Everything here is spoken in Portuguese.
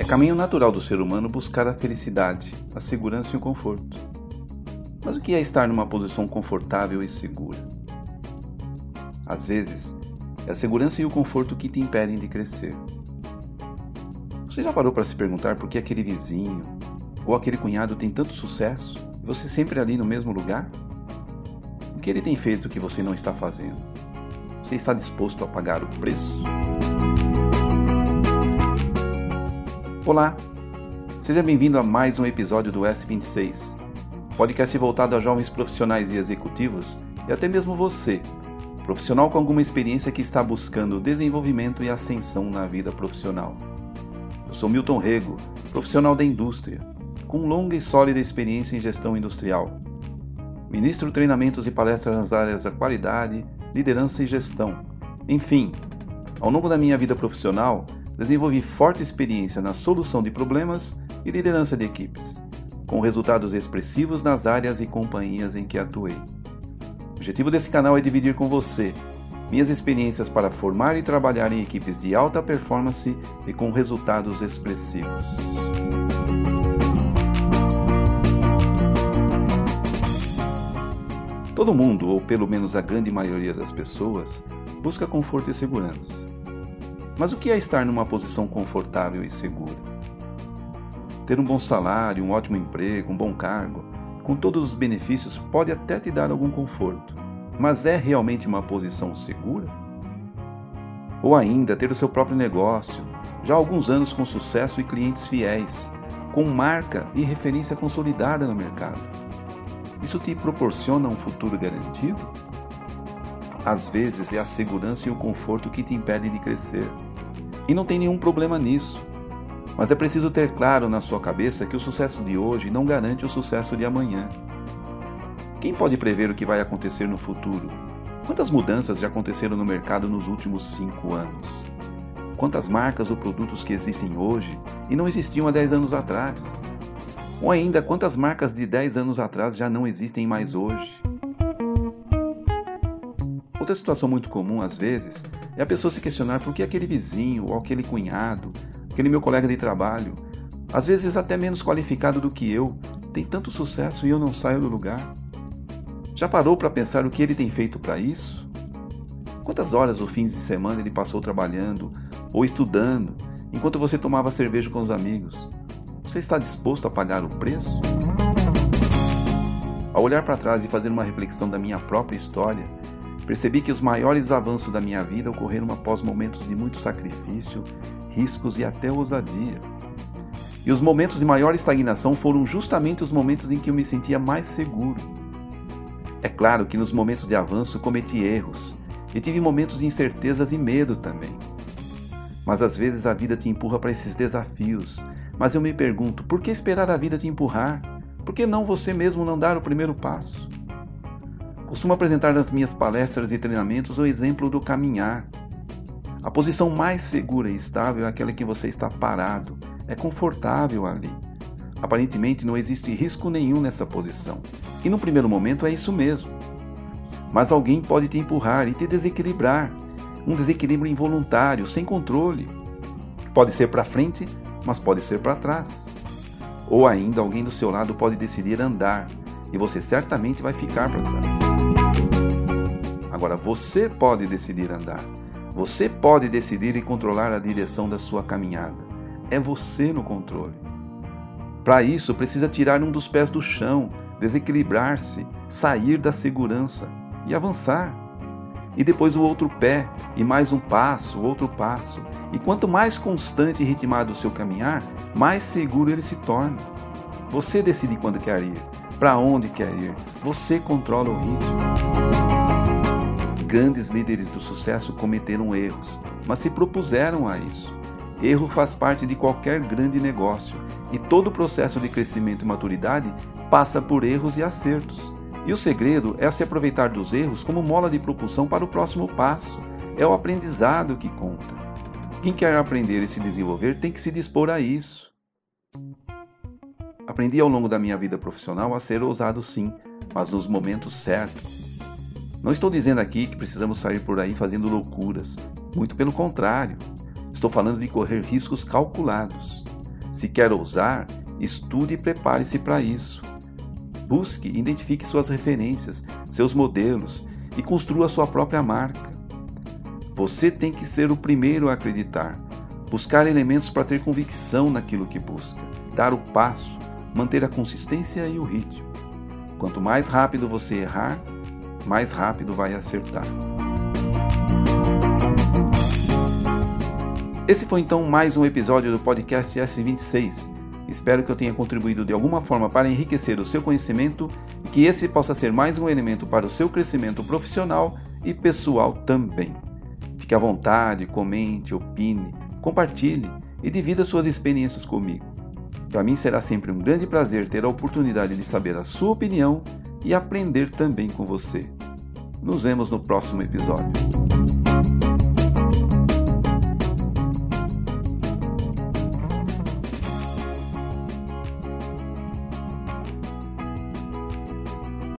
É caminho natural do ser humano buscar a felicidade, a segurança e o conforto. Mas o que é estar numa posição confortável e segura? Às vezes, é a segurança e o conforto que te impedem de crescer. Você já parou para se perguntar por que aquele vizinho ou aquele cunhado tem tanto sucesso e você sempre ali no mesmo lugar? O que ele tem feito que você não está fazendo? Você está disposto a pagar o preço? Olá, seja bem-vindo a mais um episódio do S26, podcast voltado a jovens profissionais e executivos e até mesmo você, profissional com alguma experiência que está buscando desenvolvimento e ascensão na vida profissional. Eu sou Milton Rego, profissional da indústria, com longa e sólida experiência em gestão industrial. Ministro treinamentos e palestras nas áreas da qualidade, liderança e gestão. Enfim, ao longo da minha vida profissional, desenvolvi forte experiência na solução de problemas e liderança de equipes, com resultados expressivos nas áreas e companhias em que atuei. O objetivo desse canal é dividir com você minhas experiências para formar e trabalhar em equipes de alta performance e com resultados expressivos. Todo mundo, ou pelo menos a grande maioria das pessoas, busca conforto e segurança. Mas o que é estar numa posição confortável e segura? Ter um bom salário, um ótimo emprego, um bom cargo, com todos os benefícios, pode até te dar algum conforto, mas é realmente uma posição segura? Ou ainda ter o seu próprio negócio, já há alguns anos com sucesso e clientes fiéis, com marca e referência consolidada no mercado. Isso te proporciona um futuro garantido? Às vezes é a segurança e o conforto que te impedem de crescer. E não tem nenhum problema nisso. Mas é preciso ter claro na sua cabeça que o sucesso de hoje não garante o sucesso de amanhã. Quem pode prever o que vai acontecer no futuro? Quantas mudanças já aconteceram no mercado nos últimos cinco anos? Quantas marcas ou produtos que existem hoje e não existiam há 10 anos atrás? Ou ainda, quantas marcas de 10 anos atrás já não existem mais hoje? Outra situação muito comum, às vezes, é a pessoa se questionar por que aquele vizinho, ou aquele cunhado, aquele meu colega de trabalho, às vezes até menos qualificado do que eu, tem tanto sucesso e eu não saio do lugar. Já parou para pensar o que ele tem feito para isso? Quantas horas ou fins de semana ele passou trabalhando ou estudando enquanto você tomava cerveja com os amigos? Você está disposto a pagar o preço? Ao olhar para trás e fazer uma reflexão da minha própria história, Percebi que os maiores avanços da minha vida ocorreram após momentos de muito sacrifício, riscos e até ousadia. E os momentos de maior estagnação foram justamente os momentos em que eu me sentia mais seguro. É claro que nos momentos de avanço cometi erros e tive momentos de incertezas e medo também. Mas às vezes a vida te empurra para esses desafios. Mas eu me pergunto, por que esperar a vida te empurrar? Por que não você mesmo não dar o primeiro passo? Costumo apresentar nas minhas palestras e treinamentos o exemplo do caminhar. A posição mais segura e estável é aquela que você está parado, é confortável ali. Aparentemente não existe risco nenhum nessa posição. E no primeiro momento é isso mesmo. Mas alguém pode te empurrar e te desequilibrar. Um desequilíbrio involuntário, sem controle. Pode ser para frente, mas pode ser para trás. Ou ainda alguém do seu lado pode decidir andar e você certamente vai ficar para trás. Agora você pode decidir andar. Você pode decidir e controlar a direção da sua caminhada. É você no controle. Para isso, precisa tirar um dos pés do chão, desequilibrar-se, sair da segurança e avançar. E depois o outro pé, e mais um passo, outro passo. E quanto mais constante e ritmado o seu caminhar, mais seguro ele se torna. Você decide quando quer ir, para onde quer ir. Você controla o ritmo grandes líderes do sucesso cometeram erros, mas se propuseram a isso. Erro faz parte de qualquer grande negócio e todo o processo de crescimento e maturidade passa por erros e acertos. E o segredo é se aproveitar dos erros como mola de propulsão para o próximo passo. É o aprendizado que conta. Quem quer aprender e se desenvolver tem que se dispor a isso. Aprendi ao longo da minha vida profissional a ser ousado sim, mas nos momentos certos. Não estou dizendo aqui que precisamos sair por aí fazendo loucuras. Muito pelo contrário. Estou falando de correr riscos calculados. Se quer ousar, estude e prepare-se para isso. Busque, identifique suas referências, seus modelos e construa sua própria marca. Você tem que ser o primeiro a acreditar, buscar elementos para ter convicção naquilo que busca, dar o passo, manter a consistência e o ritmo. Quanto mais rápido você errar, mais rápido vai acertar. Esse foi então mais um episódio do podcast S26. Espero que eu tenha contribuído de alguma forma para enriquecer o seu conhecimento e que esse possa ser mais um elemento para o seu crescimento profissional e pessoal também. Fique à vontade, comente, opine, compartilhe e divida suas experiências comigo. Para mim será sempre um grande prazer ter a oportunidade de saber a sua opinião e aprender também com você. Nos vemos no próximo episódio.